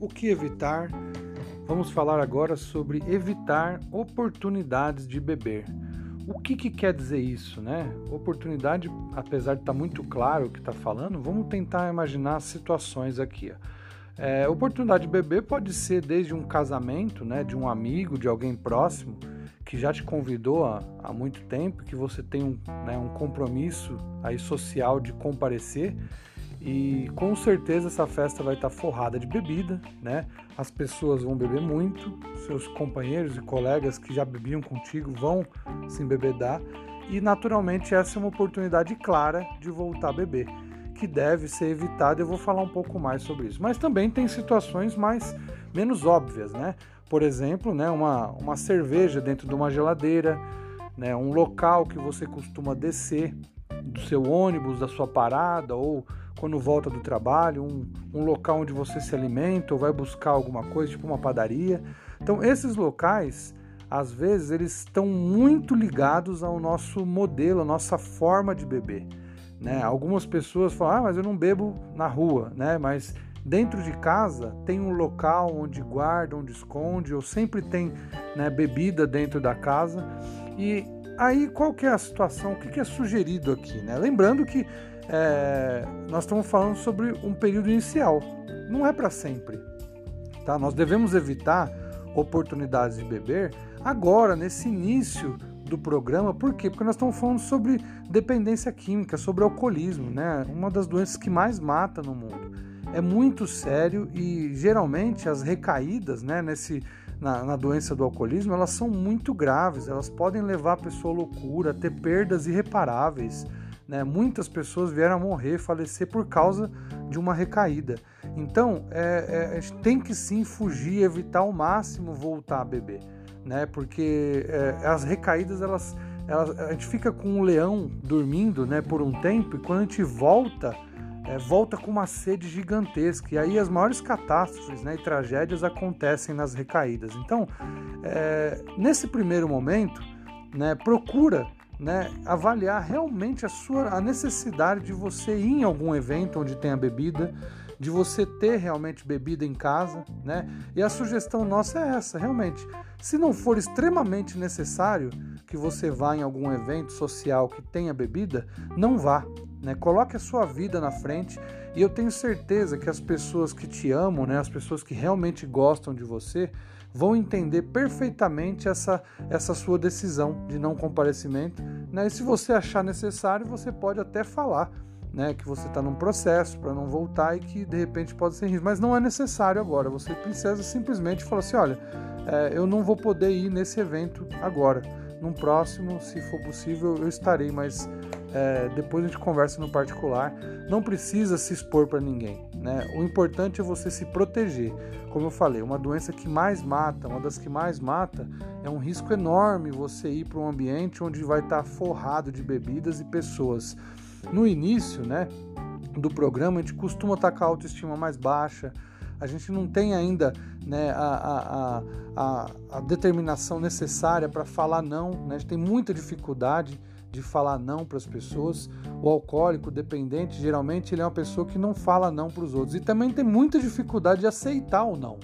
o que evitar? Vamos falar agora sobre evitar oportunidades de beber. O que, que quer dizer isso, né? Oportunidade, apesar de estar tá muito claro o que está falando, vamos tentar imaginar situações aqui. É, oportunidade de beber pode ser desde um casamento, né, de um amigo, de alguém próximo que já te convidou há, há muito tempo, que você tem um, né, um compromisso aí social de comparecer e com certeza essa festa vai estar forrada de bebida, né? As pessoas vão beber muito, seus companheiros e colegas que já bebiam contigo vão se embebedar e naturalmente essa é uma oportunidade clara de voltar a beber, que deve ser evitada. Eu vou falar um pouco mais sobre isso. Mas também tem situações mais menos óbvias, né? Por exemplo, né, uma, uma cerveja dentro de uma geladeira, né, um local que você costuma descer do seu ônibus, da sua parada ou quando volta do trabalho, um, um local onde você se alimenta ou vai buscar alguma coisa, tipo uma padaria. Então, esses locais, às vezes, eles estão muito ligados ao nosso modelo, à nossa forma de beber. Né? Algumas pessoas falam, ah, mas eu não bebo na rua, né? Mas dentro de casa tem um local onde guarda, onde esconde, ou sempre tem né, bebida dentro da casa. E aí qual que é a situação? O que é sugerido aqui? Né? Lembrando que é, nós estamos falando sobre um período inicial, não é para sempre. Tá? Nós devemos evitar oportunidades de beber agora, nesse início do programa, por quê? Porque nós estamos falando sobre dependência química, sobre alcoolismo, né? uma das doenças que mais mata no mundo. É muito sério e geralmente as recaídas né, nesse, na, na, doença do alcoolismo elas são muito graves, elas podem levar a pessoa à loucura, ter perdas irreparáveis. Né? Muitas pessoas vieram a morrer, falecer por causa de uma recaída. Então, é, é, tem que sim fugir, evitar ao máximo voltar a beber, né? Porque é, as recaídas elas, elas, a gente fica com um leão dormindo, né, por um tempo e quando a gente volta é, volta com uma sede gigantesca. E aí as maiores catástrofes né, e tragédias acontecem nas recaídas. Então, é, nesse primeiro momento, né, procura né, avaliar realmente a sua a necessidade de você ir em algum evento onde tenha bebida, de você ter realmente bebida em casa, né? E a sugestão nossa é essa, realmente. Se não for extremamente necessário que você vá em algum evento social que tenha bebida, não vá, né? Coloque a sua vida na frente e eu tenho certeza que as pessoas que te amam, né, as pessoas que realmente gostam de você, vão entender perfeitamente essa, essa sua decisão de não comparecimento. Né? E se você achar necessário, você pode até falar né, que você está num processo para não voltar e que de repente pode ser risco. Mas não é necessário agora. Você precisa simplesmente falar assim: olha, é, eu não vou poder ir nesse evento agora. Num próximo, se for possível, eu estarei, mas é, depois a gente conversa no particular. Não precisa se expor para ninguém. Né? O importante é você se proteger. Como eu falei, uma doença que mais mata, uma das que mais mata, é um risco enorme você ir para um ambiente onde vai estar tá forrado de bebidas e pessoas. No início né, do programa, a gente costuma estar com a autoestima mais baixa, a gente não tem ainda né, a, a, a, a determinação necessária para falar não, né? a gente tem muita dificuldade de falar não para as pessoas. O alcoólico dependente, geralmente, ele é uma pessoa que não fala não para os outros e também tem muita dificuldade de aceitar o não.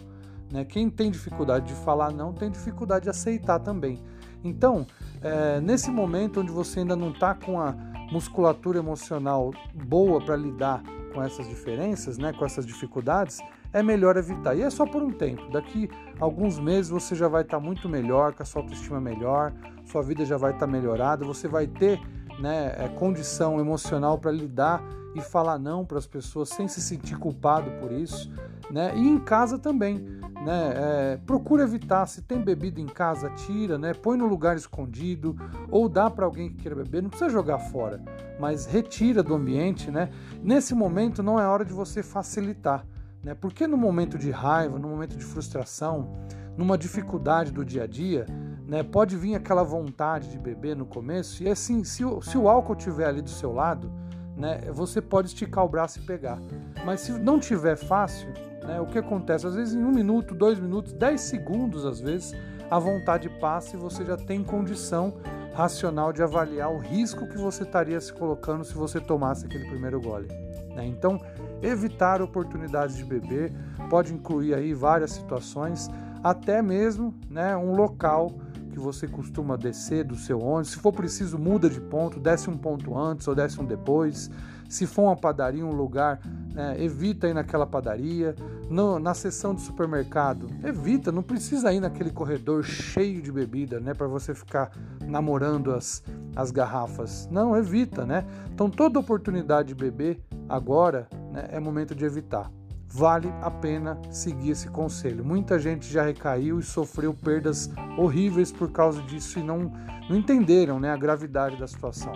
Né? Quem tem dificuldade de falar não tem dificuldade de aceitar também. Então, é, nesse momento onde você ainda não está com a musculatura emocional boa para lidar com essas diferenças, né, com essas dificuldades, é melhor evitar. E é só por um tempo. Daqui alguns meses você já vai estar tá muito melhor, com a sua autoestima melhor, sua vida já vai estar tá melhorada, você vai ter né, é, condição emocional para lidar e falar não para as pessoas sem se sentir culpado por isso. Né? E em casa também. Né? É, procura evitar, se tem bebida em casa, tira, né? põe no lugar escondido ou dá para alguém que queira beber, não precisa jogar fora, mas retira do ambiente. Né? Nesse momento não é hora de você facilitar. Né? Porque no momento de raiva, no momento de frustração, numa dificuldade do dia a dia, né, pode vir aquela vontade de beber no começo, e assim, se o, se o álcool estiver ali do seu lado, né, você pode esticar o braço e pegar. Mas se não tiver fácil, né, o que acontece? Às vezes em um minuto, dois minutos, dez segundos, às vezes, a vontade passa e você já tem condição racional de avaliar o risco que você estaria se colocando se você tomasse aquele primeiro gole. Né? Então, evitar oportunidades de beber pode incluir aí várias situações, até mesmo né, um local que você costuma descer do seu ônibus. Se for preciso, muda de ponto, desce um ponto antes ou desce um depois. Se for uma padaria, um lugar, né, evita ir naquela padaria. No, na seção de supermercado, evita, não precisa ir naquele corredor cheio de bebida, né, para você ficar namorando as, as garrafas. Não, evita, né? Então toda oportunidade de beber agora né, é momento de evitar. Vale a pena seguir esse conselho. Muita gente já recaiu e sofreu perdas horríveis por causa disso e não, não entenderam né, a gravidade da situação.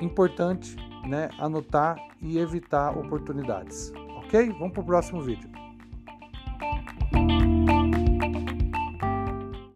Importante né, anotar e evitar oportunidades. Ok? Vamos para o próximo vídeo.